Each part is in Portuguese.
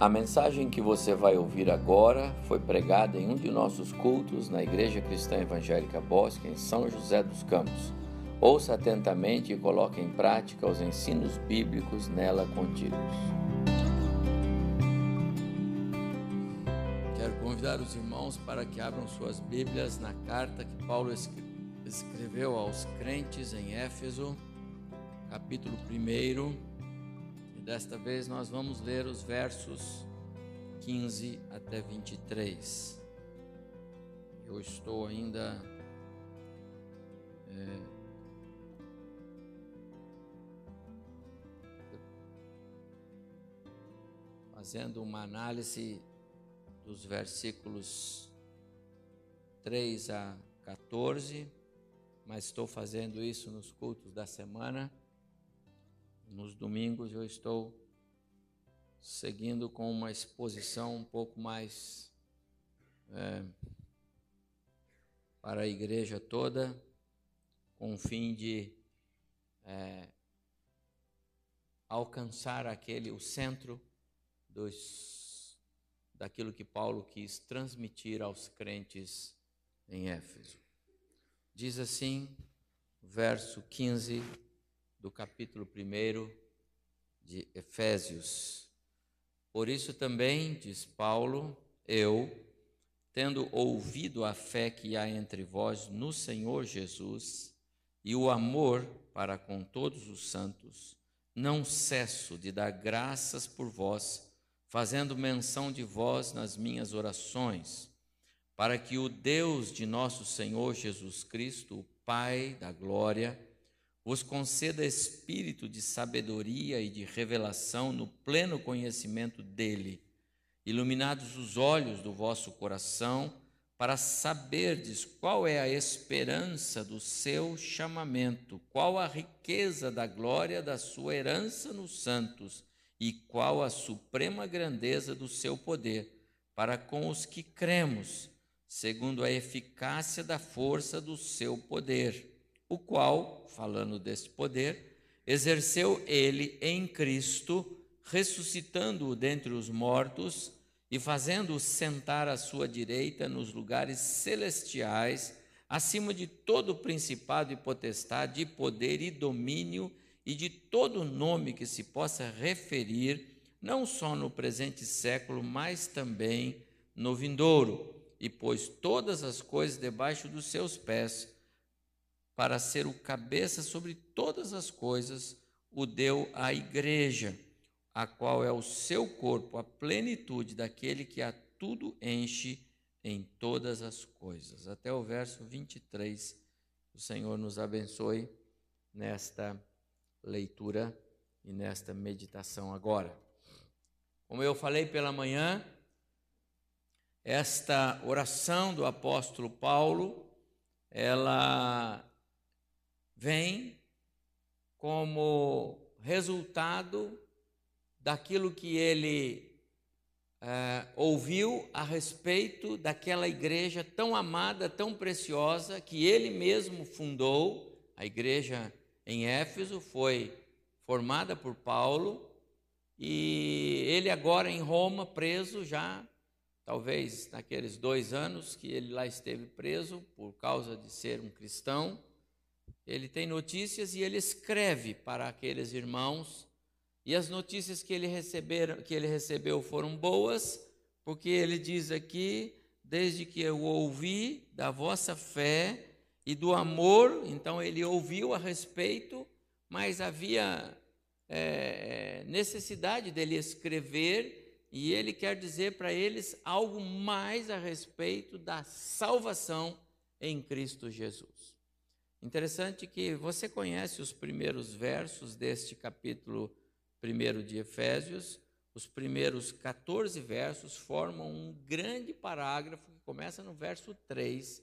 A mensagem que você vai ouvir agora foi pregada em um de nossos cultos na Igreja Cristã Evangélica Bosque, em São José dos Campos. Ouça atentamente e coloque em prática os ensinos bíblicos nela contidos. Quero convidar os irmãos para que abram suas Bíblias na carta que Paulo escreveu aos crentes em Éfeso, capítulo 1 Desta vez nós vamos ler os versos 15 até 23. Eu estou ainda é, fazendo uma análise dos versículos 3 a 14, mas estou fazendo isso nos cultos da semana nos domingos eu estou seguindo com uma exposição um pouco mais é, para a igreja toda, com o fim de é, alcançar aquele o centro dos, daquilo que Paulo quis transmitir aos crentes em Éfeso. Diz assim, verso 15 do capítulo 1 de Efésios. Por isso também, diz Paulo, eu, tendo ouvido a fé que há entre vós no Senhor Jesus e o amor para com todos os santos, não cesso de dar graças por vós, fazendo menção de vós nas minhas orações, para que o Deus de nosso Senhor Jesus Cristo, o Pai da glória, vos conceda espírito de sabedoria e de revelação no pleno conhecimento dele, iluminados os olhos do vosso coração, para saberdes qual é a esperança do seu chamamento, qual a riqueza da glória da sua herança nos santos e qual a suprema grandeza do seu poder para com os que cremos, segundo a eficácia da força do seu poder o qual, falando deste poder, exerceu ele em Cristo, ressuscitando-o dentre os mortos e fazendo-o sentar à sua direita nos lugares celestiais, acima de todo principado e potestade, e poder e domínio e de todo nome que se possa referir, não só no presente século, mas também no vindouro, e pôs todas as coisas debaixo dos seus pés para ser o cabeça sobre todas as coisas, o deu à igreja, a qual é o seu corpo, a plenitude daquele que a tudo enche em todas as coisas. Até o verso 23. O Senhor nos abençoe nesta leitura e nesta meditação agora. Como eu falei pela manhã, esta oração do apóstolo Paulo, ela vem como resultado daquilo que ele é, ouviu a respeito daquela igreja tão amada, tão preciosa, que ele mesmo fundou. A igreja em Éfeso foi formada por Paulo e ele agora em Roma, preso já, talvez naqueles dois anos que ele lá esteve preso por causa de ser um cristão ele tem notícias e ele escreve para aqueles irmãos. E as notícias que ele, que ele recebeu foram boas, porque ele diz aqui: desde que eu ouvi da vossa fé e do amor, então ele ouviu a respeito, mas havia é, necessidade dele escrever, e ele quer dizer para eles algo mais a respeito da salvação em Cristo Jesus. Interessante que você conhece os primeiros versos deste capítulo 1 de Efésios. Os primeiros 14 versos formam um grande parágrafo que começa no verso 3,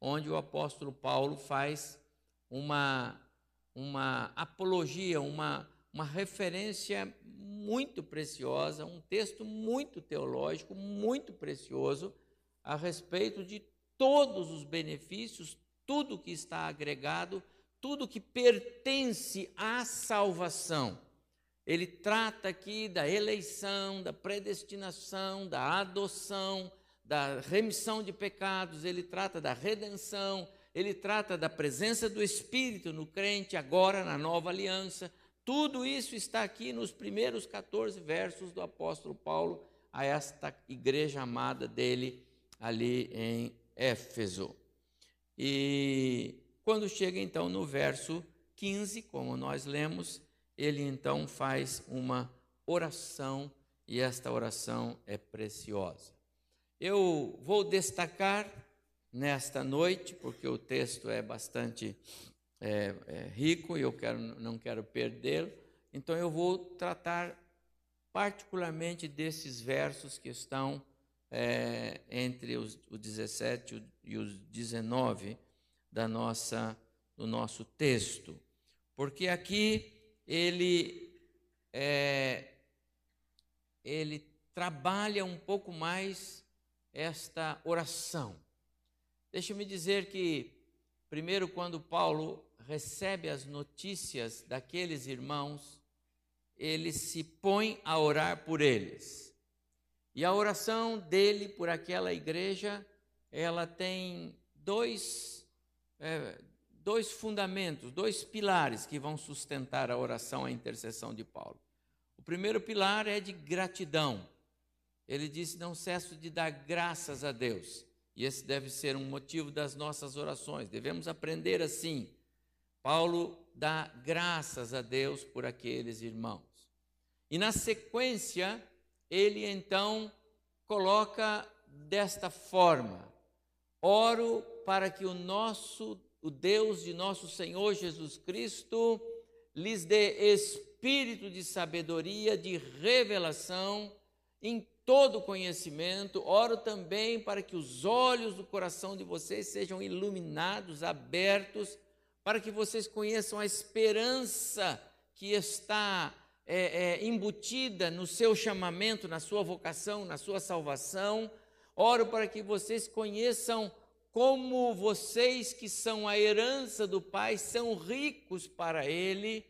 onde o apóstolo Paulo faz uma, uma apologia, uma, uma referência muito preciosa, um texto muito teológico, muito precioso, a respeito de todos os benefícios, tudo que está agregado, tudo que pertence à salvação. ele trata aqui da eleição, da predestinação, da adoção, da remissão de pecados, ele trata da redenção, ele trata da presença do Espírito no crente agora na nova aliança. Tudo isso está aqui nos primeiros 14 versos do apóstolo Paulo a esta igreja amada dele ali em Éfeso. E quando chega então no verso 15, como nós lemos, ele então faz uma oração e esta oração é preciosa. Eu vou destacar nesta noite, porque o texto é bastante é, é rico e eu quero, não quero perdê-lo, então eu vou tratar particularmente desses versos que estão é, entre os, o 17 e os 19 da nossa, do nosso texto, porque aqui ele, é, ele trabalha um pouco mais esta oração. Deixa-me dizer que, primeiro, quando Paulo recebe as notícias daqueles irmãos, ele se põe a orar por eles. E a oração dele por aquela igreja, ela tem dois, é, dois fundamentos, dois pilares que vão sustentar a oração, a intercessão de Paulo. O primeiro pilar é de gratidão. Ele disse: Não cesso de dar graças a Deus. E esse deve ser um motivo das nossas orações. Devemos aprender assim. Paulo dá graças a Deus por aqueles irmãos. E na sequência, ele então coloca desta forma: Oro para que o nosso, o Deus de nosso Senhor Jesus Cristo, lhes dê espírito de sabedoria, de revelação em todo conhecimento, oro também para que os olhos do coração de vocês sejam iluminados, abertos, para que vocês conheçam a esperança que está é, é, embutida no seu chamamento, na sua vocação, na sua salvação. Oro para que vocês conheçam como vocês que são a herança do Pai são ricos para Ele.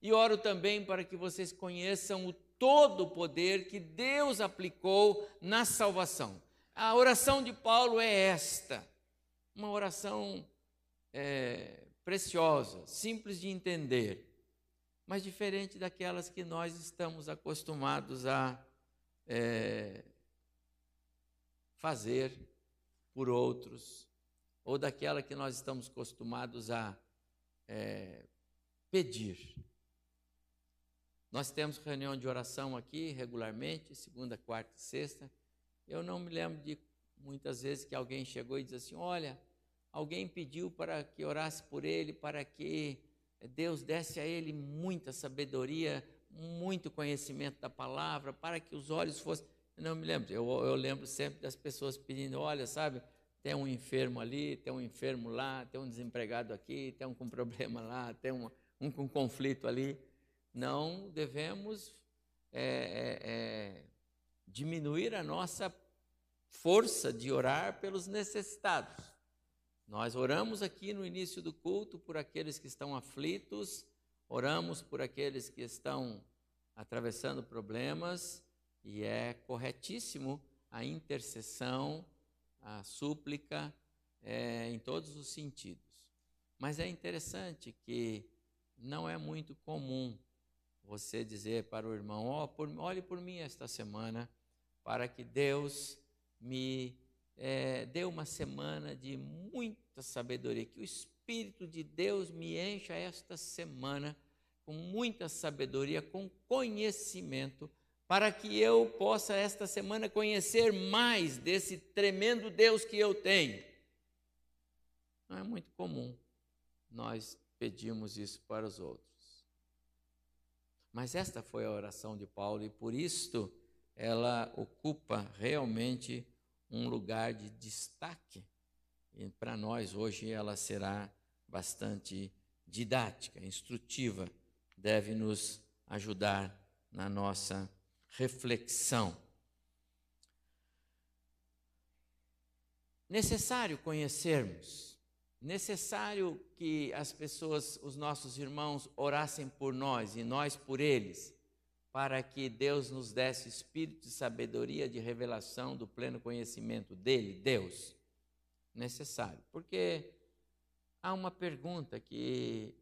E oro também para que vocês conheçam o todo o poder que Deus aplicou na salvação. A oração de Paulo é esta, uma oração é, preciosa, simples de entender, mas diferente daquelas que nós estamos acostumados a é, fazer por outros, ou daquela que nós estamos acostumados a é, pedir. Nós temos reunião de oração aqui regularmente, segunda, quarta e sexta. Eu não me lembro de muitas vezes que alguém chegou e disse assim: Olha, alguém pediu para que orasse por ele, para que Deus desse a ele muita sabedoria, muito conhecimento da palavra, para que os olhos fossem. Eu não me lembro, eu, eu lembro sempre das pessoas pedindo: Olha, sabe, tem um enfermo ali, tem um enfermo lá, tem um desempregado aqui, tem um com problema lá, tem um, um com conflito ali não devemos é, é, é, diminuir a nossa força de orar pelos necessitados. Nós oramos aqui no início do culto por aqueles que estão aflitos, oramos por aqueles que estão atravessando problemas, e é corretíssimo a intercessão, a súplica, é, em todos os sentidos. Mas é interessante que não é muito comum você dizer para o irmão: oh, por, olhe por mim esta semana, para que Deus me é, dê uma semana de muita sabedoria, que o Espírito de Deus me encha esta semana com muita sabedoria, com conhecimento, para que eu possa esta semana conhecer mais desse tremendo Deus que eu tenho. Não é muito comum nós pedimos isso para os outros. Mas esta foi a oração de Paulo e por isto ela ocupa realmente um lugar de destaque. E para nós hoje ela será bastante didática, instrutiva, deve nos ajudar na nossa reflexão. Necessário conhecermos necessário que as pessoas, os nossos irmãos, orassem por nós e nós por eles, para que Deus nos desse espírito de sabedoria, de revelação, do pleno conhecimento dele, Deus? Necessário. Porque há uma pergunta que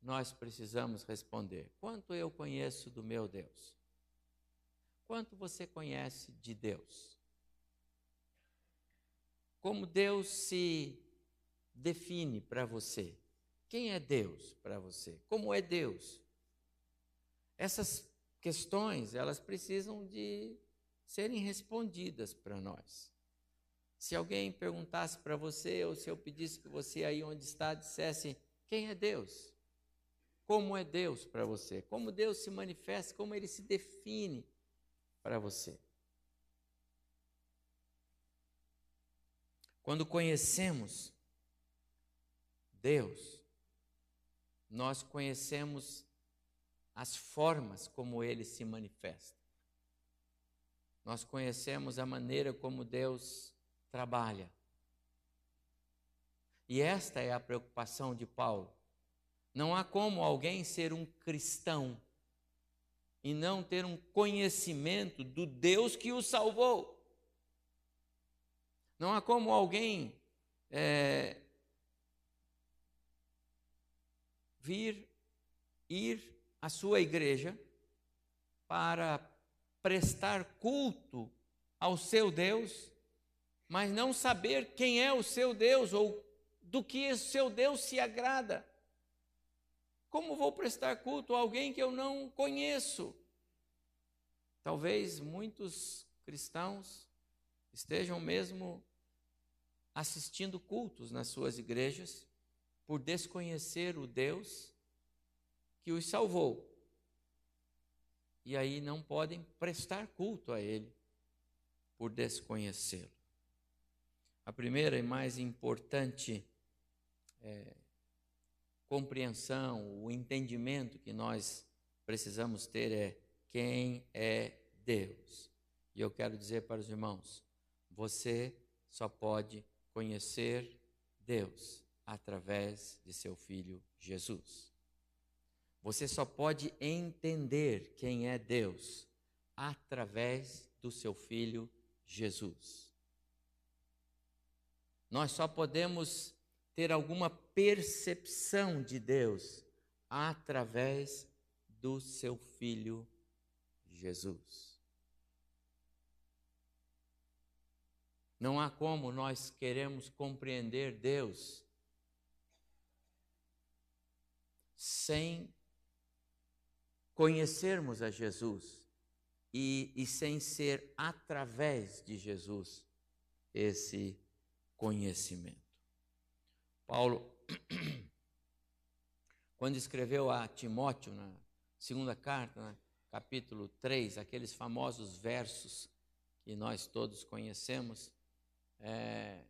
nós precisamos responder: quanto eu conheço do meu Deus? Quanto você conhece de Deus? Como Deus se define para você? Quem é Deus para você? Como é Deus? Essas questões, elas precisam de serem respondidas para nós. Se alguém perguntasse para você, ou se eu pedisse que você aí onde está dissesse quem é Deus? Como é Deus para você? Como Deus se manifesta, como ele se define para você? Quando conhecemos Deus, nós conhecemos as formas como ele se manifesta. Nós conhecemos a maneira como Deus trabalha. E esta é a preocupação de Paulo. Não há como alguém ser um cristão e não ter um conhecimento do Deus que o salvou. Não há como alguém é, vir, ir a sua igreja para prestar culto ao seu Deus, mas não saber quem é o seu Deus ou do que o seu Deus se agrada. Como vou prestar culto a alguém que eu não conheço? Talvez muitos cristãos estejam mesmo assistindo cultos nas suas igrejas por desconhecer o Deus que os salvou. E aí não podem prestar culto a Ele por desconhecê-lo. A primeira e mais importante é, compreensão, o entendimento que nós precisamos ter é quem é Deus. E eu quero dizer para os irmãos: você só pode conhecer Deus através de seu Filho Jesus. Você só pode entender quem é Deus através do seu filho Jesus. Nós só podemos ter alguma percepção de Deus através do seu filho Jesus. Não há como nós queremos compreender Deus sem conhecermos a Jesus e, e sem ser através de Jesus esse conhecimento. Paulo, quando escreveu a Timóteo, na segunda carta, né, capítulo 3, aqueles famosos versos que nós todos conhecemos, é,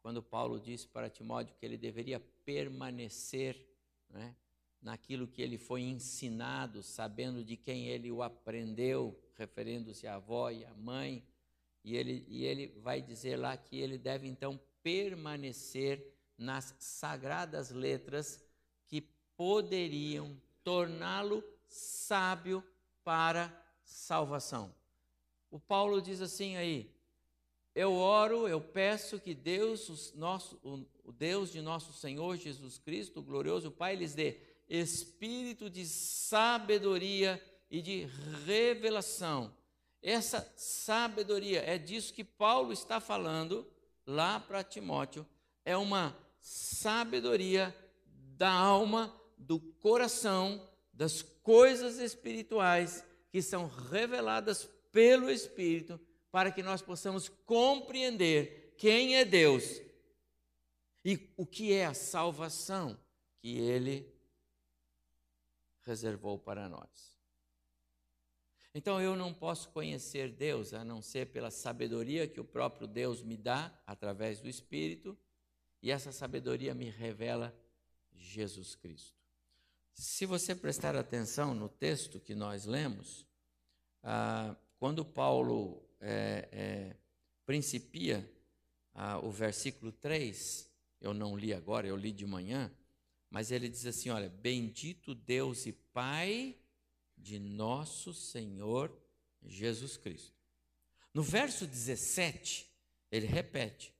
quando Paulo disse para Timóteo que ele deveria permanecer né, naquilo que ele foi ensinado, sabendo de quem ele o aprendeu, referindo-se à avó e à mãe, e ele, e ele vai dizer lá que ele deve então permanecer nas sagradas letras que poderiam torná-lo sábio para salvação. O Paulo diz assim aí: eu oro, eu peço que Deus, o, nosso, o, Deus de nosso Senhor Jesus Cristo, o glorioso Pai, lhes dê espírito de sabedoria e de revelação. Essa sabedoria, é disso que Paulo está falando lá para Timóteo, é uma sabedoria da alma, do coração, das coisas espirituais que são reveladas pelo Espírito, para que nós possamos compreender quem é Deus e o que é a salvação que Ele reservou para nós. Então eu não posso conhecer Deus a não ser pela sabedoria que o próprio Deus me dá através do Espírito, e essa sabedoria me revela Jesus Cristo. Se você prestar atenção no texto que nós lemos, ah, quando Paulo é, é, principia ah, o versículo 3, eu não li agora, eu li de manhã, mas ele diz assim: olha, bendito Deus e Pai de nosso Senhor Jesus Cristo. No verso 17, ele repete: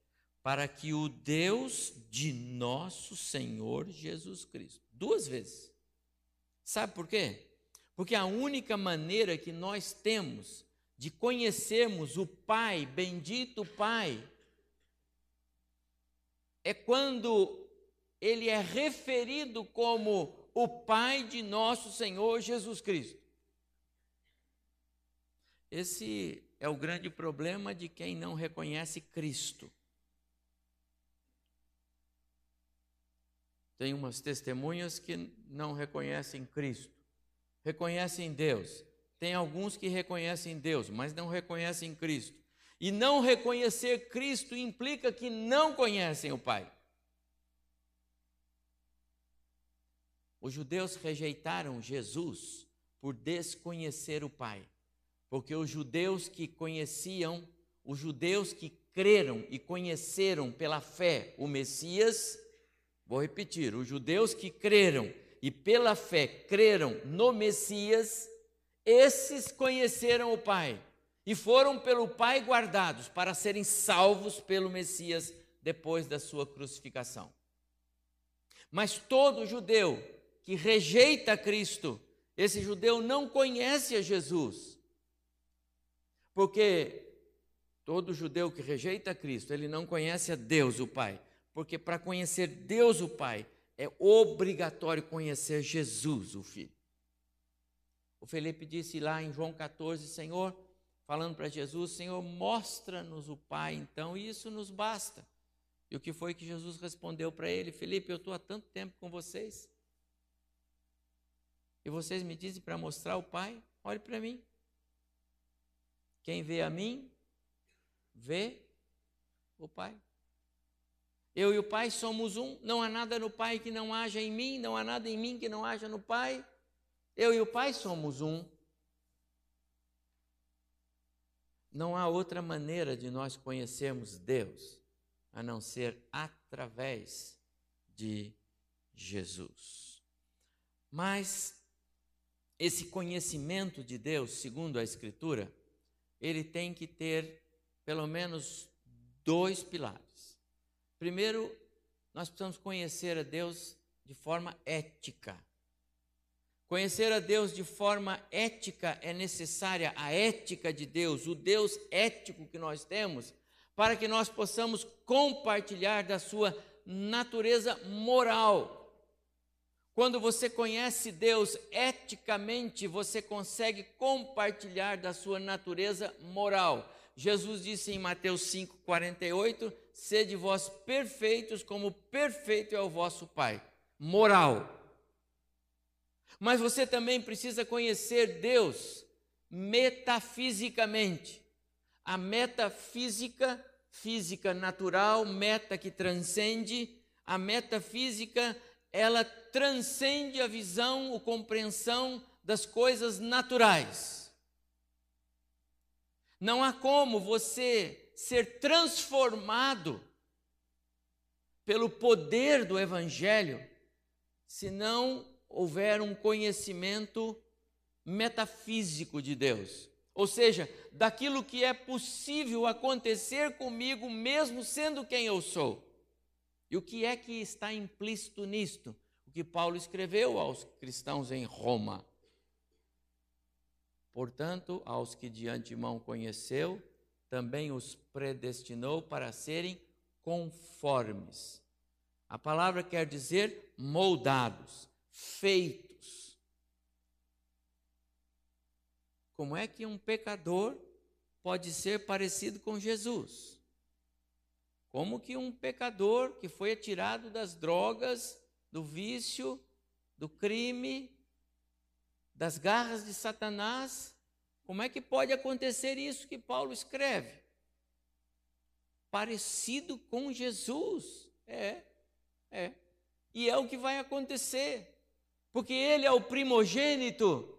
para que o Deus de nosso Senhor Jesus Cristo. Duas vezes. Sabe por quê? Porque a única maneira que nós temos de conhecermos o Pai, bendito Pai, é quando ele é referido como o Pai de nosso Senhor Jesus Cristo. Esse é o grande problema de quem não reconhece Cristo. Tem umas testemunhas que não reconhecem Cristo, reconhecem Deus. Tem alguns que reconhecem Deus, mas não reconhecem Cristo. E não reconhecer Cristo implica que não conhecem o Pai. Os judeus rejeitaram Jesus por desconhecer o Pai. Porque os judeus que conheciam, os judeus que creram e conheceram pela fé o Messias, vou repetir, os judeus que creram e pela fé creram no Messias, esses conheceram o Pai e foram pelo Pai guardados para serem salvos pelo Messias depois da sua crucificação. Mas todo judeu que rejeita Cristo, esse judeu não conhece a Jesus. Porque todo judeu que rejeita Cristo, ele não conhece a Deus, o Pai. Porque para conhecer Deus, o Pai, é obrigatório conhecer Jesus, o Filho. O Felipe disse lá em João 14, Senhor, falando para Jesus, Senhor, mostra-nos o Pai, então, e isso nos basta. E o que foi que Jesus respondeu para ele? Felipe, eu estou há tanto tempo com vocês. E vocês me dizem para mostrar o Pai? Olhe para mim. Quem vê a mim, vê o Pai. Eu e o Pai somos um, não há nada no Pai que não haja em mim, não há nada em mim que não haja no Pai. Eu e o Pai somos um. Não há outra maneira de nós conhecermos Deus a não ser através de Jesus. Mas esse conhecimento de Deus, segundo a Escritura, ele tem que ter pelo menos dois pilares. Primeiro, nós precisamos conhecer a Deus de forma ética. Conhecer a Deus de forma ética é necessária, a ética de Deus, o Deus ético que nós temos, para que nós possamos compartilhar da sua natureza moral. Quando você conhece Deus eticamente, você consegue compartilhar da sua natureza moral. Jesus disse em Mateus 5,48: Sede vós perfeitos, como perfeito é o vosso Pai. Moral. Mas você também precisa conhecer Deus metafisicamente. A metafísica, física natural, meta que transcende, a metafísica ela transcende a visão, a compreensão das coisas naturais. Não há como você ser transformado pelo poder do Evangelho se não houver um conhecimento metafísico de Deus. Ou seja, daquilo que é possível acontecer comigo, mesmo sendo quem eu sou. E o que é que está implícito nisto? O que Paulo escreveu aos cristãos em Roma. Portanto, aos que de antemão conheceu, também os predestinou para serem conformes. A palavra quer dizer moldados, feitos. Como é que um pecador pode ser parecido com Jesus? Como que um pecador que foi atirado das drogas, do vício, do crime, das garras de Satanás, como é que pode acontecer isso que Paulo escreve? Parecido com Jesus. É, é. E é o que vai acontecer. Porque ele é o primogênito,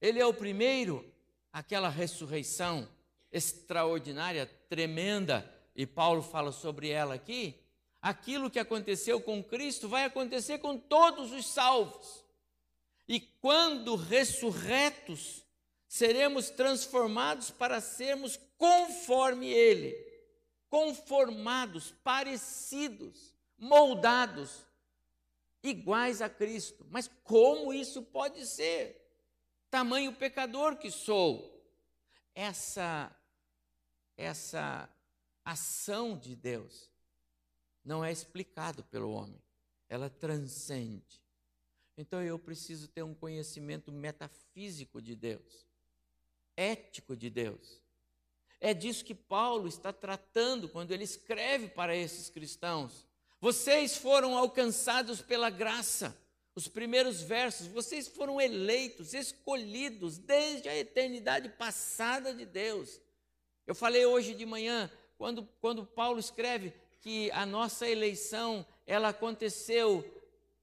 ele é o primeiro, aquela ressurreição extraordinária, tremenda e Paulo fala sobre ela aqui, aquilo que aconteceu com Cristo vai acontecer com todos os salvos. E quando ressurretos, seremos transformados para sermos conforme Ele, conformados, parecidos, moldados, iguais a Cristo. Mas como isso pode ser? Tamanho pecador que sou. Essa essa ação de Deus não é explicado pelo homem, ela transcende. Então eu preciso ter um conhecimento metafísico de Deus, ético de Deus. É disso que Paulo está tratando quando ele escreve para esses cristãos. Vocês foram alcançados pela graça. Os primeiros versos, vocês foram eleitos, escolhidos desde a eternidade passada de Deus. Eu falei hoje de manhã, quando, quando Paulo escreve que a nossa eleição, ela aconteceu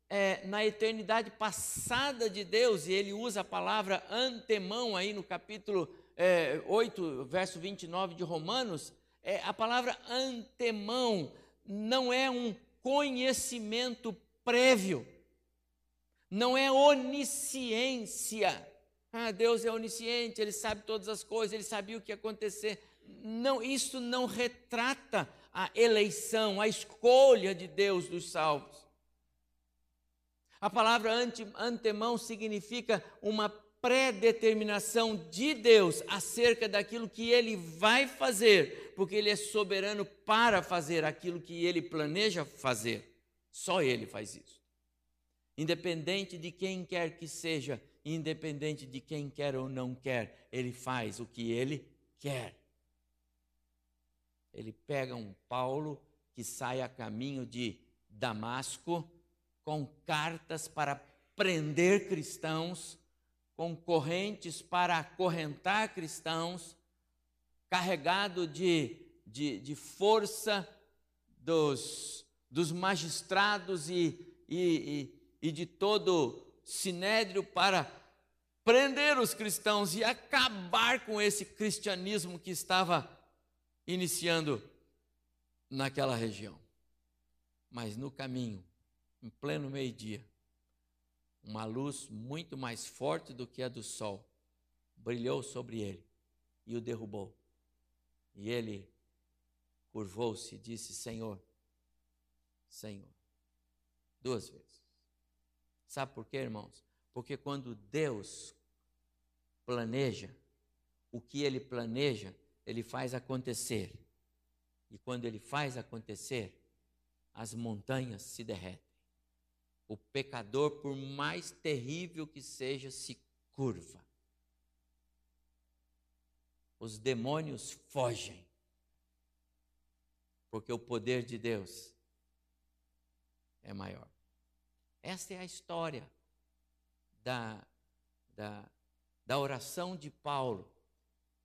é, na eternidade passada de Deus, e ele usa a palavra antemão aí no capítulo é, 8, verso 29 de Romanos, é, a palavra antemão não é um conhecimento prévio, não é onisciência. Ah, Deus é onisciente, Ele sabe todas as coisas, Ele sabia o que ia acontecer. Não, isso não retrata a eleição, a escolha de Deus dos salvos. A palavra ante, antemão significa uma predeterminação de Deus acerca daquilo que ele vai fazer, porque ele é soberano para fazer aquilo que ele planeja fazer. Só ele faz isso. Independente de quem quer que seja, independente de quem quer ou não quer, ele faz o que ele quer. Ele pega um Paulo que sai a caminho de Damasco com cartas para prender cristãos com correntes para acorrentar cristãos, carregado de, de, de força dos, dos magistrados e, e, e, e de todo sinédrio para prender os cristãos e acabar com esse cristianismo que estava iniciando naquela região. Mas no caminho, em pleno meio-dia, uma luz muito mais forte do que a do sol brilhou sobre ele e o derrubou. E ele curvou-se e disse: Senhor, Senhor, duas vezes. Sabe por quê, irmãos? Porque quando Deus planeja, o que ele planeja, ele faz acontecer. E quando ele faz acontecer, as montanhas se derretem o pecador, por mais terrível que seja, se curva. Os demônios fogem, porque o poder de Deus é maior. Esta é a história da, da, da oração de Paulo.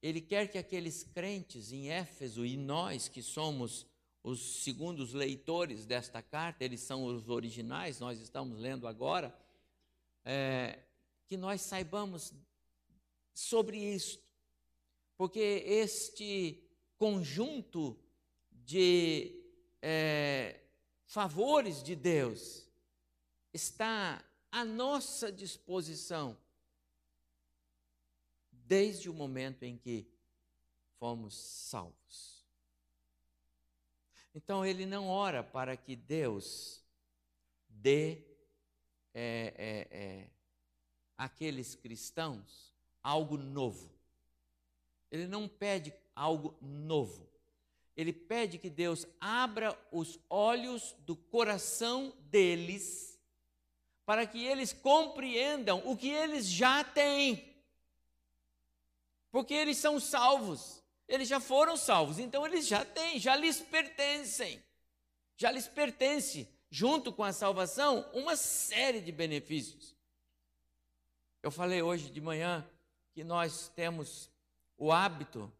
Ele quer que aqueles crentes em Éfeso e nós que somos os segundos leitores desta carta, eles são os originais, nós estamos lendo agora, é, que nós saibamos sobre isto, porque este conjunto de é, favores de Deus está à nossa disposição desde o momento em que fomos salvos. Então ele não ora para que Deus dê é, é, é, àqueles cristãos algo novo. Ele não pede algo novo. Ele pede que Deus abra os olhos do coração deles para que eles compreendam o que eles já têm. Porque eles são salvos. Eles já foram salvos, então eles já têm, já lhes pertencem. Já lhes pertence, junto com a salvação, uma série de benefícios. Eu falei hoje de manhã que nós temos o hábito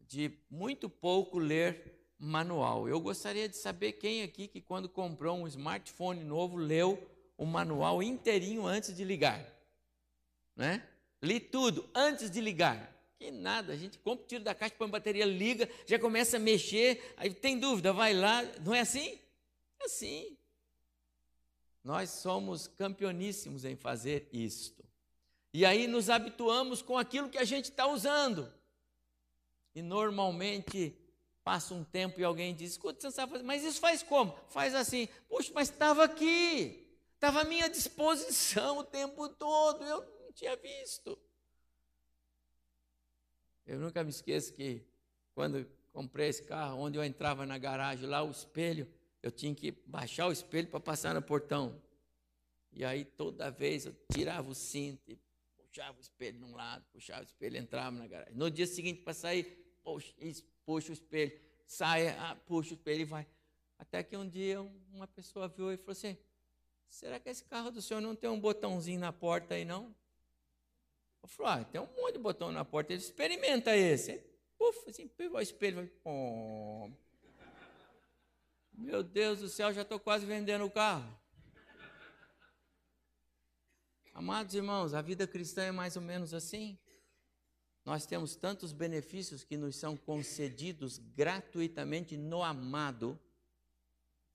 de muito pouco ler manual. Eu gostaria de saber quem aqui que quando comprou um smartphone novo leu o manual inteirinho antes de ligar, né? Li tudo antes de ligar. Que nada, a gente compra, tira da caixa, põe bateria, liga, já começa a mexer, aí tem dúvida, vai lá, não é assim? É assim. Nós somos campeoníssimos em fazer isto. E aí nos habituamos com aquilo que a gente está usando. E normalmente passa um tempo e alguém diz: escuta, você não sabe fazer, mas isso faz como? Faz assim, puxa, mas estava aqui, estava à minha disposição o tempo todo, eu não tinha visto. Eu nunca me esqueço que quando comprei esse carro, onde eu entrava na garagem, lá o espelho, eu tinha que baixar o espelho para passar no portão. E aí toda vez eu tirava o cinto puxava o espelho de um lado, puxava o espelho, entrava na garagem. No dia seguinte, para sair, puxa, puxa o espelho, sai, ah, puxa o espelho e vai. Até que um dia uma pessoa viu e falou assim: será que esse carro do senhor não tem um botãozinho na porta aí, não? Eu falei, ah, tem um monte de botão na porta, ele experimenta esse. Puf, assim, pegou o espelho, oh. Meu Deus do céu, já estou quase vendendo o carro. Amados irmãos, a vida cristã é mais ou menos assim. Nós temos tantos benefícios que nos são concedidos gratuitamente no amado,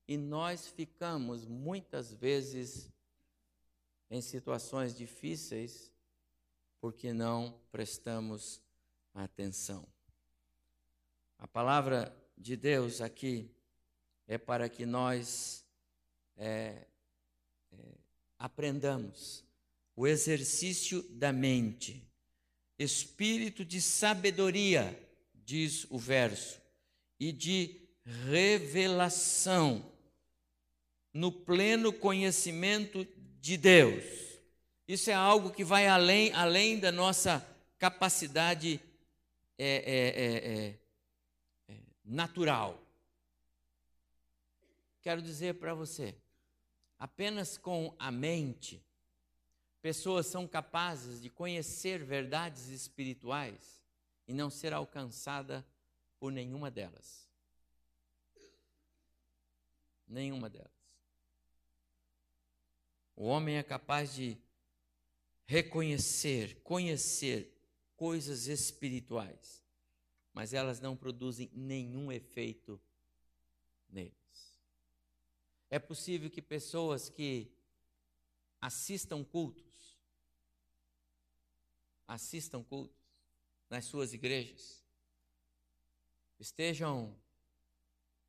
e nós ficamos muitas vezes em situações difíceis porque não prestamos atenção. A palavra de Deus aqui é para que nós é, é, aprendamos o exercício da mente, espírito de sabedoria, diz o verso, e de revelação no pleno conhecimento de Deus. Isso é algo que vai além, além da nossa capacidade é, é, é, é, é natural. Quero dizer para você, apenas com a mente, pessoas são capazes de conhecer verdades espirituais e não ser alcançada por nenhuma delas. Nenhuma delas. O homem é capaz de reconhecer, conhecer coisas espirituais, mas elas não produzem nenhum efeito neles. É possível que pessoas que assistam cultos, assistam cultos nas suas igrejas, estejam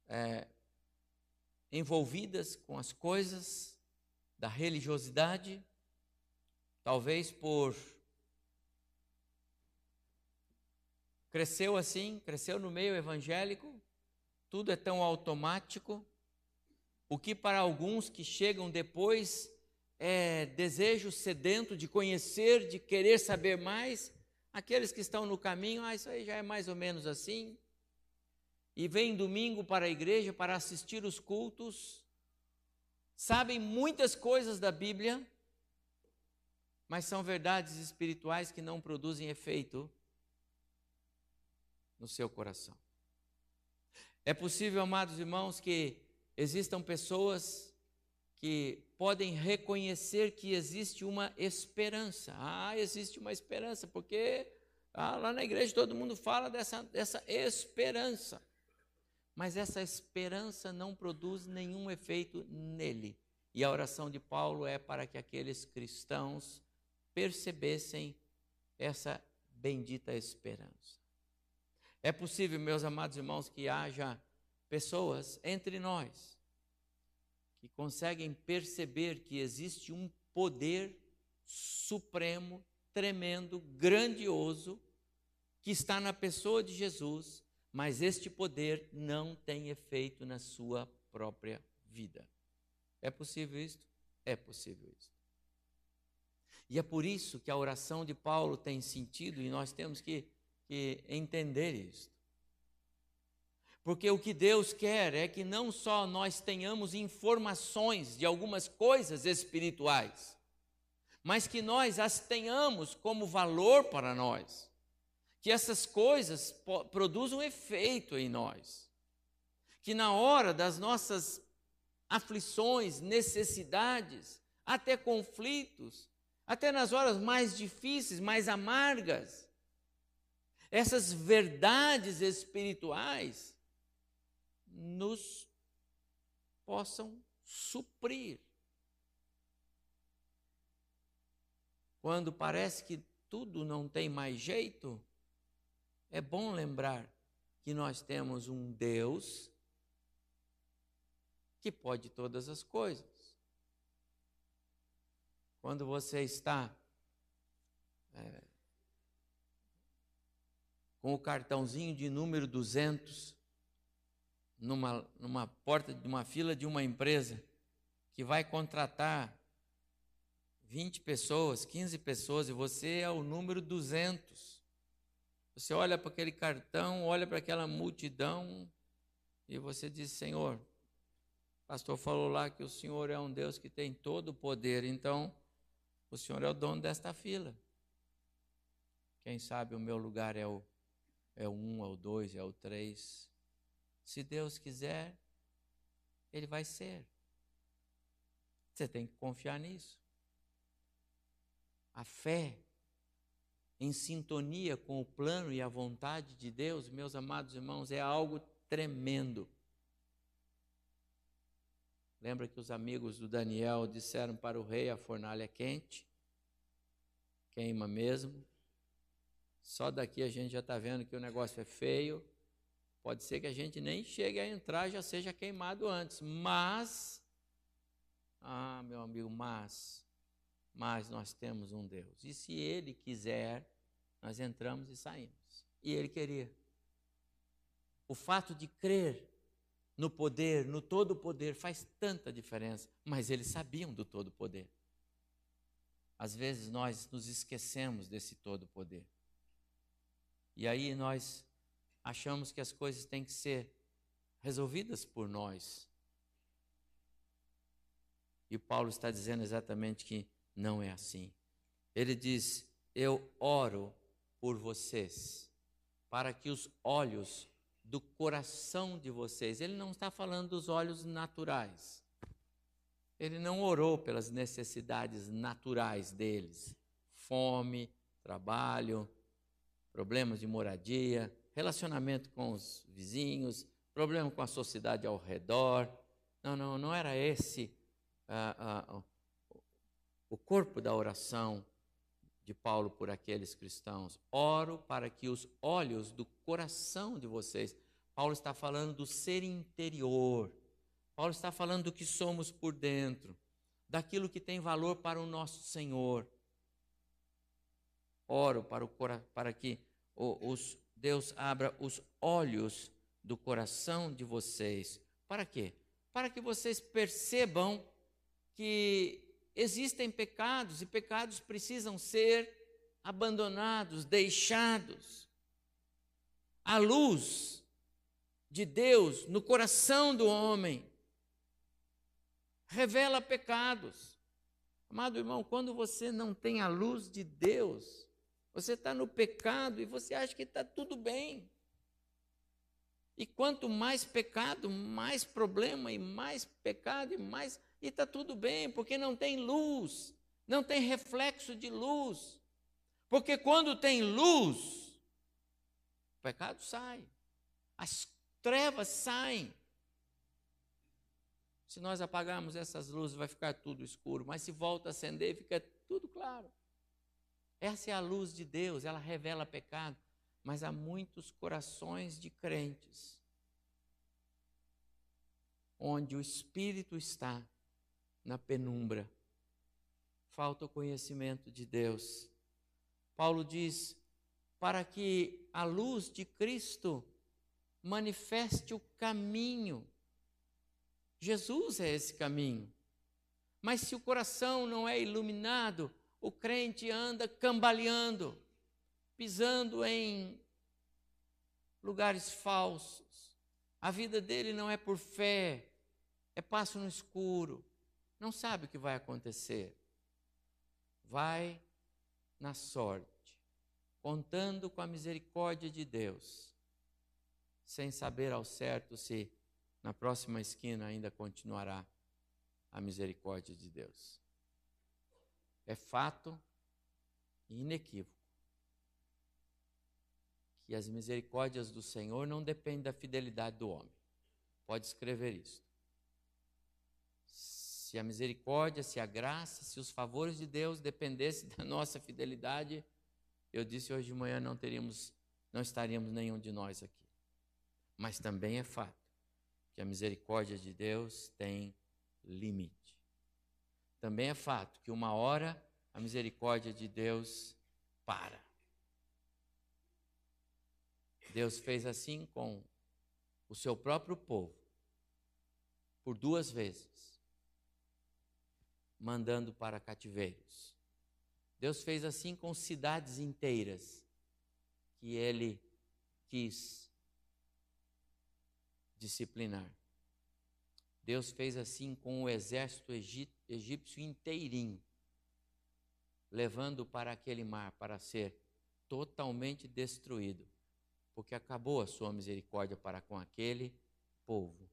é, envolvidas com as coisas da religiosidade, Talvez por cresceu assim, cresceu no meio evangélico, tudo é tão automático. O que para alguns que chegam depois é desejo sedento de conhecer, de querer saber mais. Aqueles que estão no caminho, ah, isso aí já é mais ou menos assim. E vem domingo para a igreja para assistir os cultos, sabem muitas coisas da Bíblia, mas são verdades espirituais que não produzem efeito no seu coração. É possível, amados irmãos, que existam pessoas que podem reconhecer que existe uma esperança. Ah, existe uma esperança, porque ah, lá na igreja todo mundo fala dessa, dessa esperança. Mas essa esperança não produz nenhum efeito nele. E a oração de Paulo é para que aqueles cristãos percebessem essa bendita esperança. É possível, meus amados irmãos, que haja pessoas entre nós que conseguem perceber que existe um poder supremo, tremendo, grandioso, que está na pessoa de Jesus, mas este poder não tem efeito na sua própria vida. É possível isso? É possível isso. E é por isso que a oração de Paulo tem sentido e nós temos que, que entender isso. Porque o que Deus quer é que não só nós tenhamos informações de algumas coisas espirituais, mas que nós as tenhamos como valor para nós. Que essas coisas produzam efeito em nós. Que na hora das nossas aflições, necessidades, até conflitos, até nas horas mais difíceis, mais amargas. Essas verdades espirituais nos possam suprir. Quando parece que tudo não tem mais jeito, é bom lembrar que nós temos um Deus que pode todas as coisas. Quando você está é, com o cartãozinho de número 200 numa, numa porta de uma fila de uma empresa que vai contratar 20 pessoas, 15 pessoas, e você é o número 200. Você olha para aquele cartão, olha para aquela multidão, e você diz: Senhor, pastor falou lá que o Senhor é um Deus que tem todo o poder, então o Senhor é o dono desta fila. Quem sabe o meu lugar é o, é o um, é o dois, é o três. Se Deus quiser, Ele vai ser. Você tem que confiar nisso. A fé em sintonia com o plano e a vontade de Deus, meus amados irmãos, é algo tremendo. Lembra que os amigos do Daniel disseram para o rei: a fornalha é quente, queima mesmo. Só daqui a gente já está vendo que o negócio é feio. Pode ser que a gente nem chegue a entrar, já seja queimado antes. Mas, ah, meu amigo, mas mas nós temos um Deus. E se Ele quiser, nós entramos e saímos. E Ele queria. O fato de crer no poder, no todo o poder, faz tanta diferença, mas eles sabiam do todo o poder. Às vezes nós nos esquecemos desse todo o poder. E aí nós achamos que as coisas têm que ser resolvidas por nós. E Paulo está dizendo exatamente que não é assim. Ele diz: Eu oro por vocês, para que os olhos do coração de vocês, ele não está falando dos olhos naturais. Ele não orou pelas necessidades naturais deles: fome, trabalho, problemas de moradia, relacionamento com os vizinhos, problema com a sociedade ao redor. Não, não, não era esse uh, uh, o corpo da oração de Paulo por aqueles cristãos. Oro para que os olhos do coração de vocês. Paulo está falando do ser interior. Paulo está falando do que somos por dentro, daquilo que tem valor para o nosso Senhor. Oro para, o, para que os, Deus abra os olhos do coração de vocês. Para quê? Para que vocês percebam que existem pecados e pecados precisam ser abandonados, deixados. A luz de Deus no coração do homem revela pecados. Amado irmão, quando você não tem a luz de Deus, você está no pecado e você acha que está tudo bem. E quanto mais pecado, mais problema, e mais pecado, e mais e está tudo bem, porque não tem luz, não tem reflexo de luz. Porque quando tem luz, o pecado sai, as trevas saem. Se nós apagarmos essas luzes, vai ficar tudo escuro, mas se volta a acender, fica tudo claro. Essa é a luz de Deus, ela revela pecado, mas há muitos corações de crentes onde o Espírito está na penumbra. Falta o conhecimento de Deus. Paulo diz: para que a luz de Cristo manifeste o caminho. Jesus é esse caminho. Mas se o coração não é iluminado, o crente anda cambaleando, pisando em lugares falsos. A vida dele não é por fé, é passo no escuro não sabe o que vai acontecer. Vai na sorte, contando com a misericórdia de Deus, sem saber ao certo se na próxima esquina ainda continuará a misericórdia de Deus. É fato e inequívoco que as misericórdias do Senhor não dependem da fidelidade do homem. Pode escrever isso. Se a misericórdia, se a graça, se os favores de Deus dependessem da nossa fidelidade, eu disse hoje de manhã não teríamos, não estaríamos nenhum de nós aqui. Mas também é fato que a misericórdia de Deus tem limite. Também é fato que uma hora a misericórdia de Deus para. Deus fez assim com o seu próprio povo, por duas vezes, mandando para cativeiros. Deus fez assim com cidades inteiras que ele quis disciplinar. Deus fez assim com o exército egípcio inteirinho, levando para aquele mar para ser totalmente destruído, porque acabou a sua misericórdia para com aquele povo.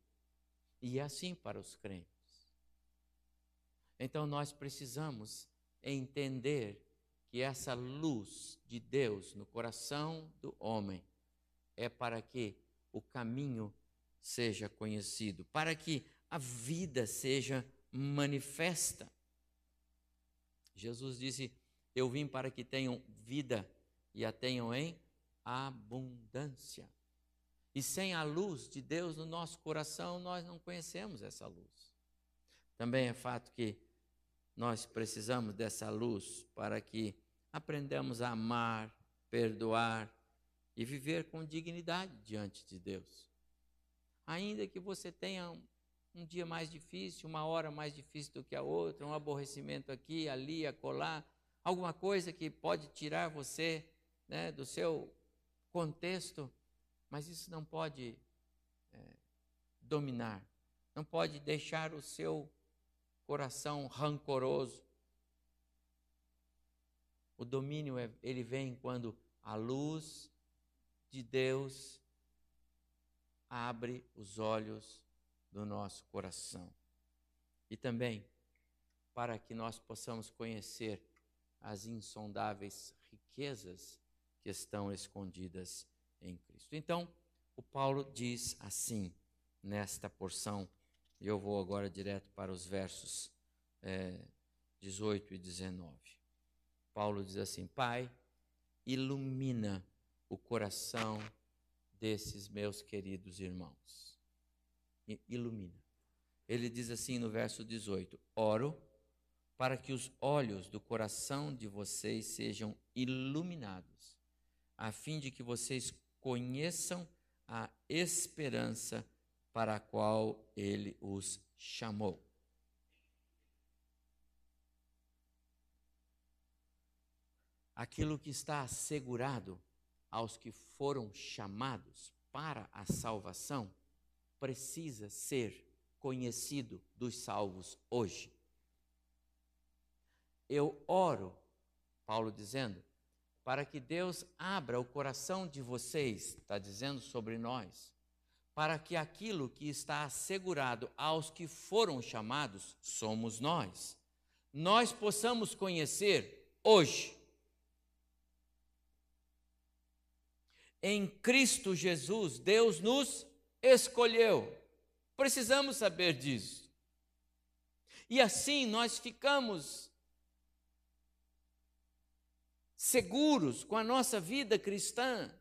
E assim para os crentes. Então nós precisamos entender que essa luz de Deus no coração do homem é para que o caminho seja conhecido, para que a vida seja manifesta. Jesus disse: Eu vim para que tenham vida e a tenham em abundância. E sem a luz de Deus no nosso coração, nós não conhecemos essa luz. Também é fato que nós precisamos dessa luz para que aprendamos a amar, perdoar e viver com dignidade diante de Deus. Ainda que você tenha um, um dia mais difícil, uma hora mais difícil do que a outra, um aborrecimento aqui, ali, acolá, alguma coisa que pode tirar você né, do seu contexto, mas isso não pode é, dominar, não pode deixar o seu coração rancoroso. O domínio é, ele vem quando a luz de Deus abre os olhos do nosso coração. E também para que nós possamos conhecer as insondáveis riquezas que estão escondidas em Cristo. Então, o Paulo diz assim nesta porção eu vou agora direto para os versos é, 18 e 19. Paulo diz assim: Pai, ilumina o coração desses meus queridos irmãos. Ilumina. Ele diz assim no verso 18: Oro para que os olhos do coração de vocês sejam iluminados, a fim de que vocês conheçam a esperança para a qual ele os chamou. Aquilo que está assegurado aos que foram chamados para a salvação precisa ser conhecido dos salvos hoje. Eu oro, Paulo dizendo, para que Deus abra o coração de vocês, está dizendo sobre nós, para que aquilo que está assegurado aos que foram chamados, somos nós, nós possamos conhecer hoje. Em Cristo Jesus, Deus nos escolheu. Precisamos saber disso. E assim nós ficamos seguros com a nossa vida cristã,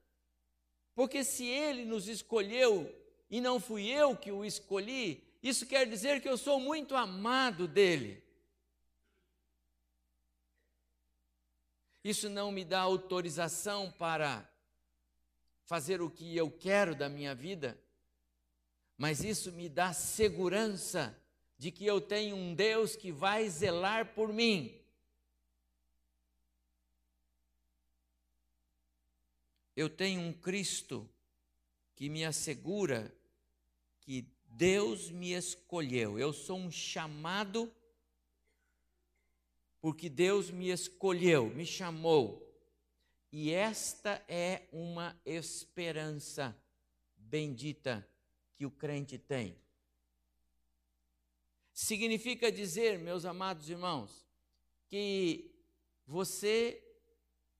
porque se Ele nos escolheu e não fui eu que o escolhi, isso quer dizer que eu sou muito amado dele. Isso não me dá autorização para fazer o que eu quero da minha vida, mas isso me dá segurança de que eu tenho um Deus que vai zelar por mim. Eu tenho um Cristo que me assegura que Deus me escolheu. Eu sou um chamado porque Deus me escolheu, me chamou. E esta é uma esperança bendita que o crente tem. Significa dizer, meus amados irmãos, que você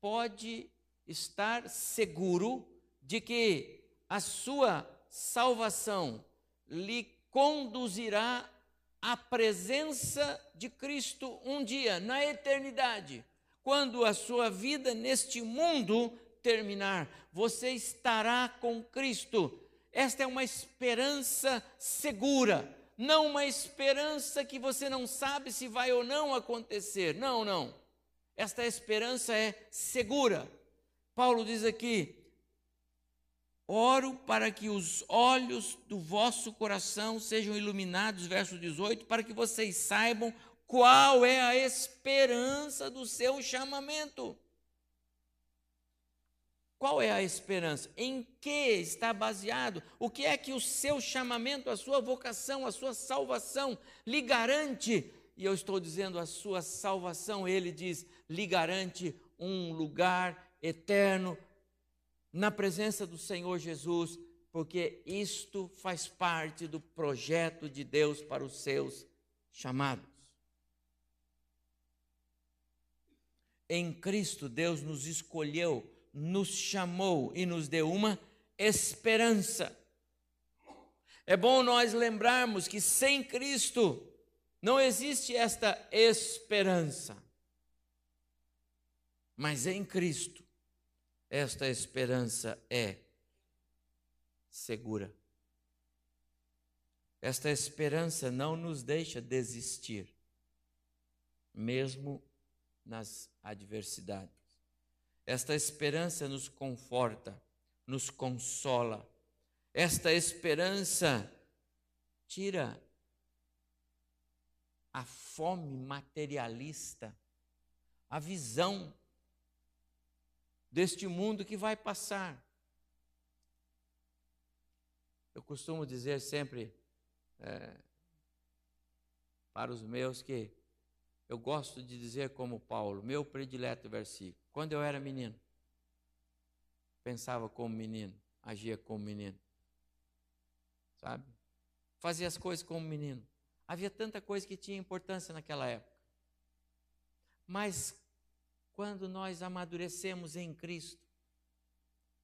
pode estar seguro de que a sua salvação lhe conduzirá a presença de Cristo um dia, na eternidade, quando a sua vida neste mundo terminar, você estará com Cristo. Esta é uma esperança segura, não uma esperança que você não sabe se vai ou não acontecer. Não, não. Esta esperança é segura. Paulo diz aqui: Oro para que os olhos do vosso coração sejam iluminados, verso 18, para que vocês saibam qual é a esperança do seu chamamento. Qual é a esperança? Em que está baseado? O que é que o seu chamamento, a sua vocação, a sua salvação lhe garante? E eu estou dizendo a sua salvação, ele diz, lhe garante um lugar eterno na presença do Senhor Jesus, porque isto faz parte do projeto de Deus para os seus chamados. Em Cristo, Deus nos escolheu, nos chamou e nos deu uma esperança. É bom nós lembrarmos que sem Cristo não existe esta esperança. Mas em Cristo esta esperança é segura. Esta esperança não nos deixa desistir, mesmo nas adversidades. Esta esperança nos conforta, nos consola. Esta esperança tira a fome materialista, a visão deste mundo que vai passar. Eu costumo dizer sempre é, para os meus que eu gosto de dizer como Paulo, meu predileto versículo. Quando eu era menino, pensava como menino, agia como menino. Sabe? Fazia as coisas como menino. Havia tanta coisa que tinha importância naquela época. Mas quando nós amadurecemos em Cristo,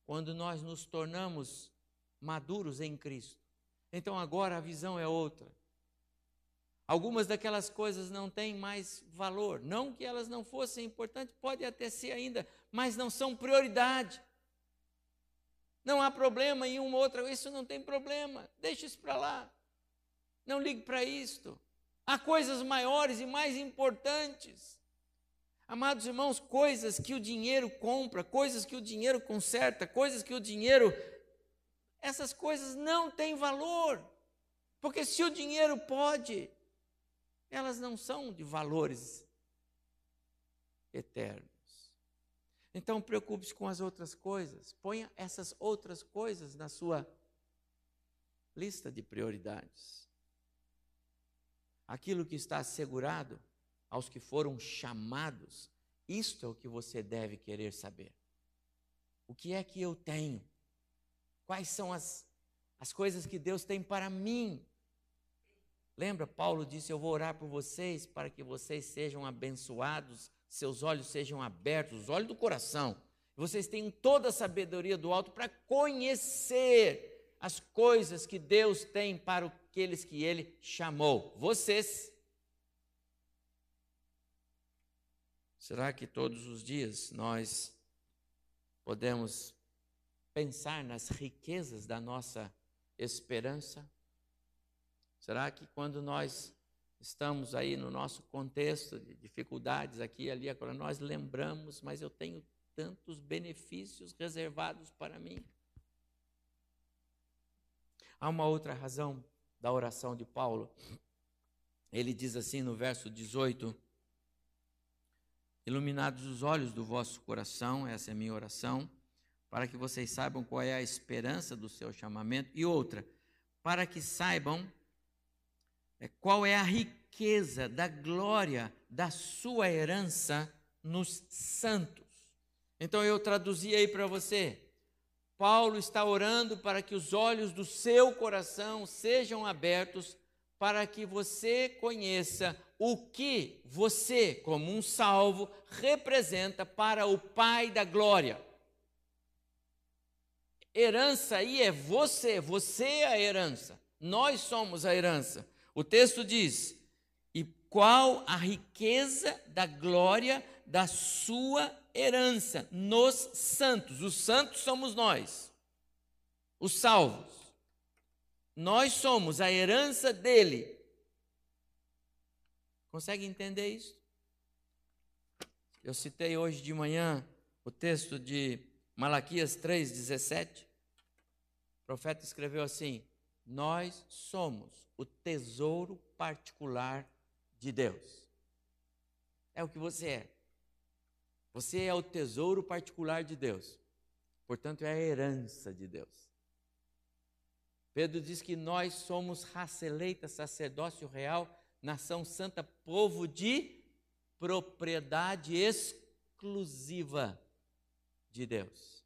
quando nós nos tornamos maduros em Cristo. Então agora a visão é outra. Algumas daquelas coisas não têm mais valor. Não que elas não fossem importantes, pode até ser ainda, mas não são prioridade. Não há problema em uma outra, isso não tem problema. Deixa isso para lá. Não ligue para isto. Há coisas maiores e mais importantes. Amados irmãos, coisas que o dinheiro compra, coisas que o dinheiro conserta, coisas que o dinheiro. Essas coisas não têm valor. Porque se o dinheiro pode, elas não são de valores eternos. Então preocupe-se com as outras coisas. Ponha essas outras coisas na sua lista de prioridades. Aquilo que está assegurado aos que foram chamados, isto é o que você deve querer saber. O que é que eu tenho? Quais são as, as coisas que Deus tem para mim? Lembra, Paulo disse: Eu vou orar por vocês para que vocês sejam abençoados, seus olhos sejam abertos, os olhos do coração. Vocês tenham toda a sabedoria do alto para conhecer as coisas que Deus tem para aqueles que Ele chamou. Vocês. Será que todos os dias nós podemos pensar nas riquezas da nossa esperança? Será que quando nós estamos aí no nosso contexto de dificuldades aqui e ali, agora nós lembramos, mas eu tenho tantos benefícios reservados para mim? Há uma outra razão da oração de Paulo. Ele diz assim no verso 18: Iluminados os olhos do vosso coração, essa é a minha oração, para que vocês saibam qual é a esperança do seu chamamento. E outra, para que saibam é, qual é a riqueza da glória da sua herança nos santos. Então eu traduzi aí para você. Paulo está orando para que os olhos do seu coração sejam abertos para que você conheça o que você, como um salvo, representa para o Pai da glória. Herança aí é você, você é a herança. Nós somos a herança. O texto diz: E qual a riqueza da glória da sua herança nos santos? Os santos somos nós, os salvos. Nós somos a herança dele. Consegue entender isso? Eu citei hoje de manhã o texto de Malaquias 3,17. O profeta escreveu assim: Nós somos o tesouro particular de Deus. É o que você é. Você é o tesouro particular de Deus. Portanto, é a herança de Deus. Pedro diz que nós somos raça eleita, sacerdócio real, nação santa, povo de propriedade exclusiva de Deus.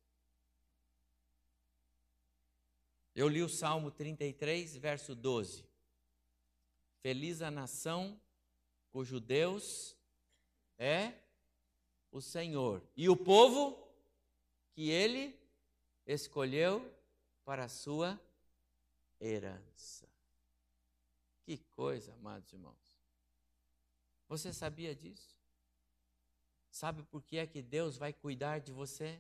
Eu li o Salmo 33, verso 12. Feliz a nação cujo Deus é o Senhor, e o povo que ele escolheu para a sua herança. Que coisa, amados irmãos. Você sabia disso? Sabe por que é que Deus vai cuidar de você?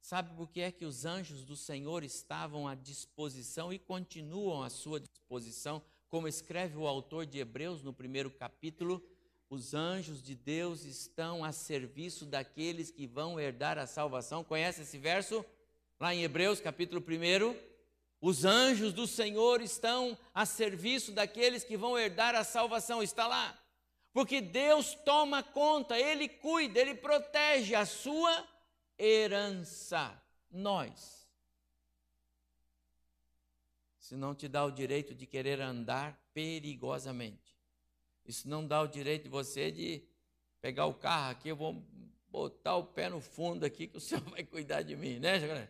Sabe por que é que os anjos do Senhor estavam à disposição e continuam à sua disposição? Como escreve o autor de Hebreus no primeiro capítulo, os anjos de Deus estão a serviço daqueles que vão herdar a salvação. Conhece esse verso? Lá em Hebreus, capítulo 1. Os anjos do Senhor estão a serviço daqueles que vão herdar a salvação. Está lá. Porque Deus toma conta, Ele cuida, Ele protege a sua herança, nós. Isso não te dá o direito de querer andar perigosamente. Isso não dá o direito de você de pegar o carro aqui, eu vou botar o pé no fundo aqui que o Senhor vai cuidar de mim, né?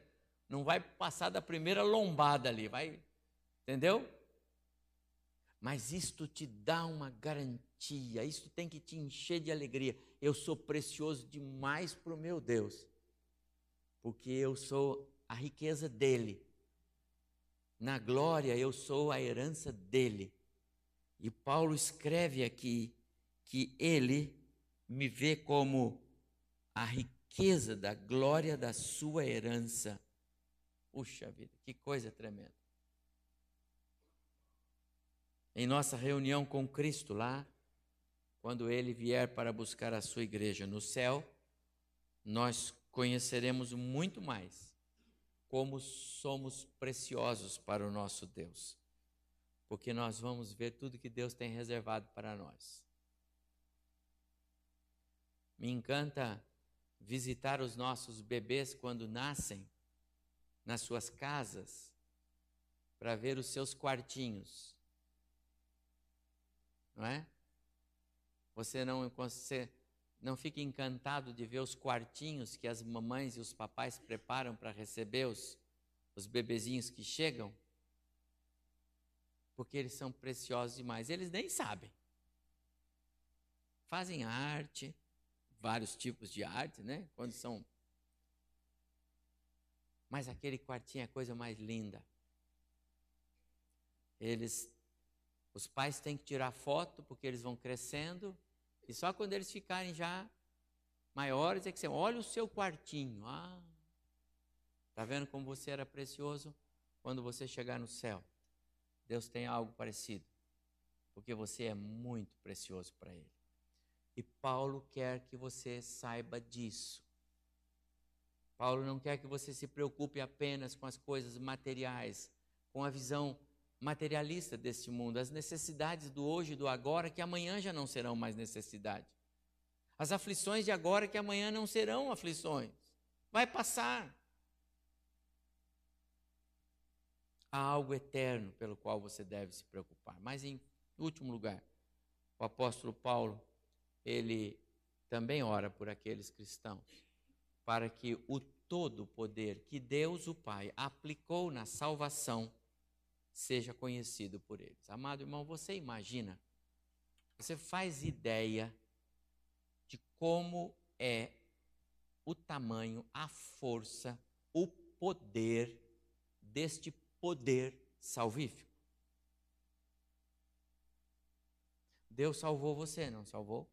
Não vai passar da primeira lombada ali, vai, entendeu? Mas isto te dá uma garantia, isto tem que te encher de alegria. Eu sou precioso demais para o meu Deus, porque eu sou a riqueza dele. Na glória eu sou a herança dele. E Paulo escreve aqui que ele me vê como a riqueza da glória da sua herança. Puxa vida, que coisa tremenda em nossa reunião com Cristo lá, quando ele vier para buscar a sua igreja no céu, nós conheceremos muito mais como somos preciosos para o nosso Deus, porque nós vamos ver tudo que Deus tem reservado para nós. Me encanta visitar os nossos bebês quando nascem nas suas casas, para ver os seus quartinhos não é? Você não, você não fica encantado de ver os quartinhos que as mamães e os papais preparam para receber os, os bebezinhos que chegam? Porque eles são preciosos demais. Eles nem sabem. Fazem arte, vários tipos de arte, né? Quando são. Mas aquele quartinho é a coisa mais linda. Eles os pais têm que tirar foto porque eles vão crescendo. E só quando eles ficarem já maiores é que você olha o seu quartinho. Ah, tá vendo como você era precioso quando você chegar no céu? Deus tem algo parecido, porque você é muito precioso para Ele. E Paulo quer que você saiba disso. Paulo não quer que você se preocupe apenas com as coisas materiais, com a visão materialista deste mundo, as necessidades do hoje e do agora, que amanhã já não serão mais necessidade. As aflições de agora, que amanhã não serão aflições. Vai passar. Há algo eterno pelo qual você deve se preocupar. Mas, em último lugar, o apóstolo Paulo, ele também ora por aqueles cristãos, para que o todo poder que Deus, o Pai, aplicou na salvação, seja conhecido por eles. Amado irmão, você imagina, você faz ideia de como é o tamanho, a força, o poder deste poder salvífico? Deus salvou você, não salvou?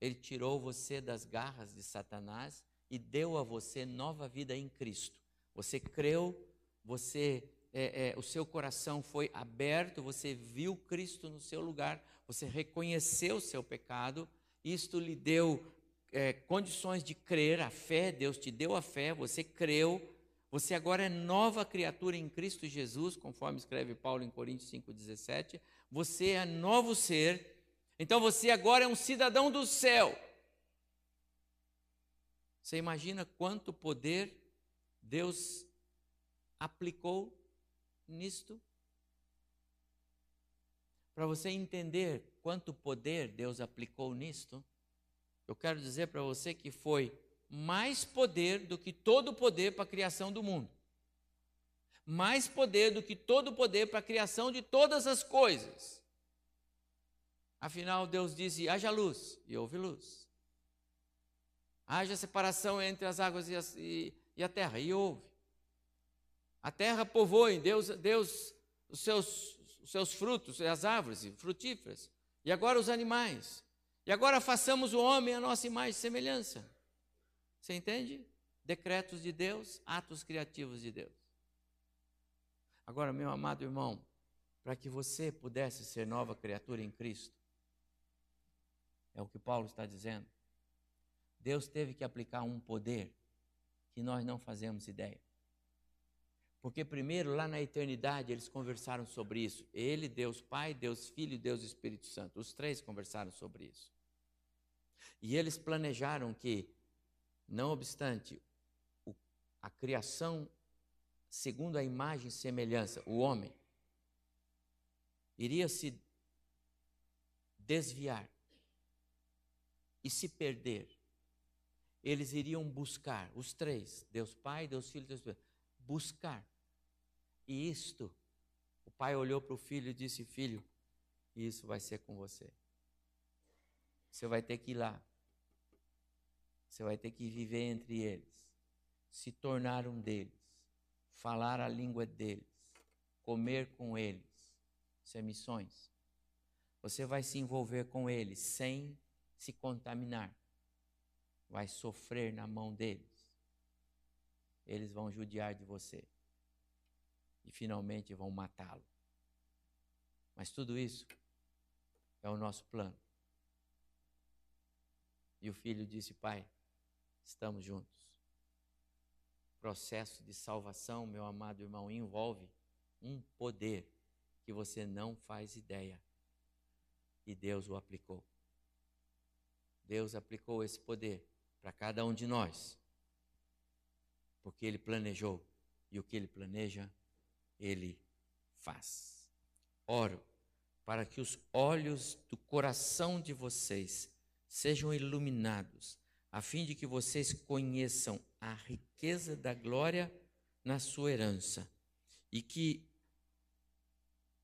Ele tirou você das garras de Satanás e deu a você nova vida em Cristo. Você creu, você, é, é, o seu coração foi aberto, você viu Cristo no seu lugar, você reconheceu o seu pecado, isto lhe deu é, condições de crer, a fé, Deus te deu a fé, você creu, você agora é nova criatura em Cristo Jesus, conforme escreve Paulo em Coríntios 5,17. Você é novo ser, então você agora é um cidadão do céu. Você imagina quanto poder Deus aplicou nisto? Para você entender quanto poder Deus aplicou nisto, eu quero dizer para você que foi mais poder do que todo poder para a criação do mundo. Mais poder do que todo poder para a criação de todas as coisas. Afinal, Deus disse: haja luz, e houve luz. Haja separação entre as águas e, e, e a terra, e houve. A terra povoe, Deus, Deus os, seus, os seus frutos, as árvores frutíferas, e agora os animais. E agora façamos o homem a nossa imagem e semelhança. Você entende? Decretos de Deus, atos criativos de Deus. Agora, meu amado irmão, para que você pudesse ser nova criatura em Cristo, é o que Paulo está dizendo. Deus teve que aplicar um poder que nós não fazemos ideia. Porque primeiro, lá na eternidade, eles conversaram sobre isso. Ele, Deus Pai, Deus Filho e Deus Espírito Santo. Os três conversaram sobre isso. E eles planejaram que, não obstante a criação segundo a imagem e semelhança, o homem, iria se desviar e se perder, eles iriam buscar, os três, Deus Pai, Deus Filho e Deus Espírito, buscar. E isto, o pai olhou para o filho e disse: Filho, isso vai ser com você. Você vai ter que ir lá. Você vai ter que viver entre eles, se tornar um deles, falar a língua deles, comer com eles. Isso é missões. Você vai se envolver com eles sem se contaminar. Vai sofrer na mão deles. Eles vão judiar de você. E finalmente vão matá-lo. Mas tudo isso é o nosso plano. E o filho disse: Pai, estamos juntos. O processo de salvação, meu amado irmão, envolve um poder que você não faz ideia. E Deus o aplicou. Deus aplicou esse poder para cada um de nós, porque Ele planejou, e o que Ele planeja, Ele faz. Oro para que os olhos do coração de vocês sejam iluminados, a fim de que vocês conheçam a riqueza da glória na sua herança, e que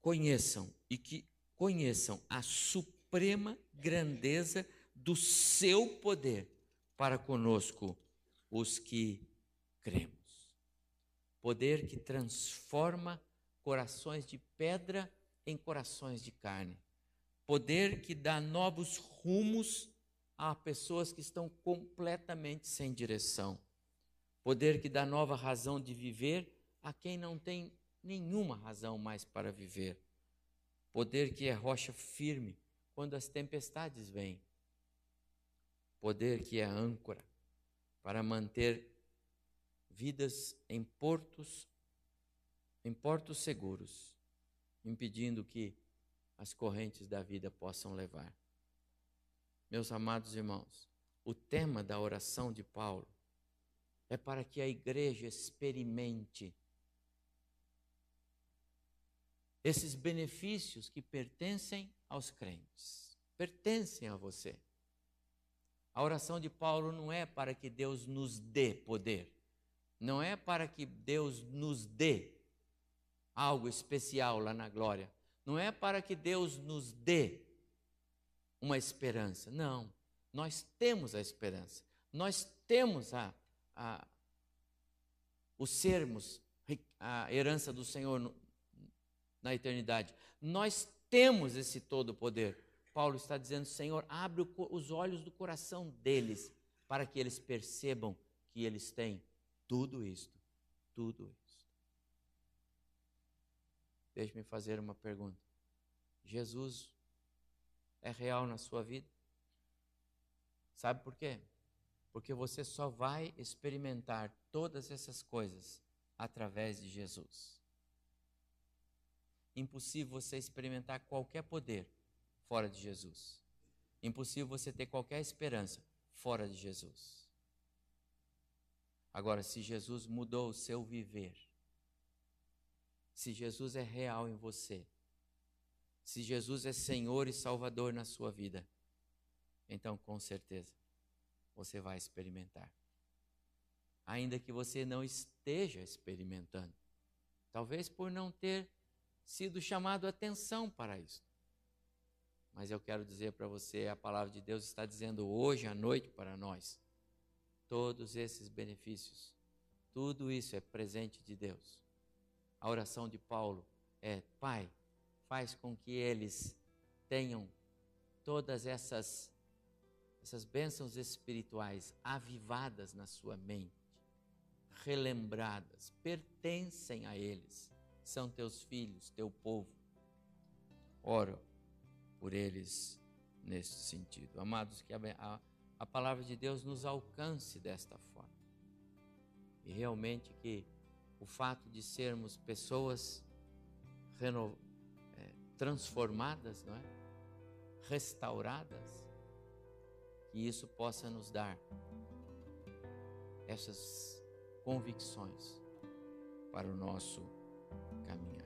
conheçam e que conheçam a suprema grandeza do seu poder para conosco, os que cremos. Poder que transforma corações de pedra em corações de carne. Poder que dá novos rumos a pessoas que estão completamente sem direção. Poder que dá nova razão de viver a quem não tem nenhuma razão mais para viver. Poder que é rocha firme quando as tempestades vêm poder que é âncora para manter vidas em portos em portos seguros, impedindo que as correntes da vida possam levar. Meus amados irmãos, o tema da oração de Paulo é para que a igreja experimente esses benefícios que pertencem aos crentes, pertencem a você. A oração de Paulo não é para que Deus nos dê poder, não é para que Deus nos dê algo especial lá na glória, não é para que Deus nos dê uma esperança, não. Nós temos a esperança, nós temos a, a o sermos a herança do Senhor no, na eternidade. Nós temos esse todo poder Paulo está dizendo: Senhor, abre os olhos do coração deles para que eles percebam que eles têm tudo isto, tudo isto. Deixe-me fazer uma pergunta. Jesus é real na sua vida? Sabe por quê? Porque você só vai experimentar todas essas coisas através de Jesus. Impossível você experimentar qualquer poder fora de Jesus. Impossível você ter qualquer esperança fora de Jesus. Agora, se Jesus mudou o seu viver, se Jesus é real em você, se Jesus é Senhor e Salvador na sua vida, então com certeza você vai experimentar. Ainda que você não esteja experimentando, talvez por não ter sido chamado atenção para isso. Mas eu quero dizer para você, a palavra de Deus está dizendo hoje à noite para nós, todos esses benefícios, tudo isso é presente de Deus. A oração de Paulo é: Pai, faz com que eles tenham todas essas essas bênçãos espirituais avivadas na sua mente, relembradas, pertencem a eles, são teus filhos, teu povo. Oro por eles nesse sentido. Amados, que a, a, a palavra de Deus nos alcance desta forma. E realmente que o fato de sermos pessoas reno, é, transformadas, não é? restauradas, que isso possa nos dar essas convicções para o nosso caminhar.